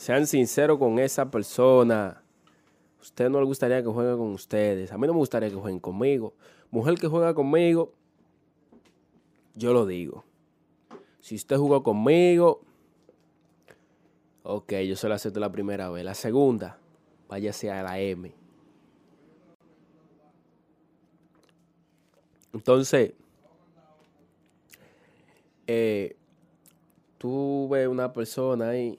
Sean sinceros con esa persona. Usted no le gustaría que juegue con ustedes. A mí no me gustaría que jueguen conmigo. Mujer que juega conmigo, yo lo digo. Si usted jugó conmigo, ok, yo se lo acepto la primera vez. La segunda, váyase a la M. Entonces, eh, tú una persona ahí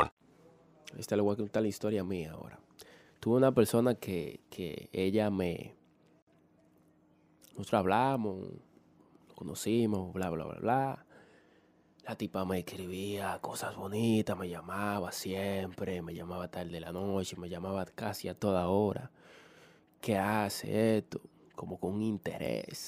Esta le voy a contar la historia mía ahora. Tuve una persona que, que ella me... Nosotros hablamos, conocimos, bla, bla, bla, bla. La tipa me escribía cosas bonitas, me llamaba siempre, me llamaba tarde de la noche, me llamaba casi a toda hora. ¿Qué hace esto? Como con interés.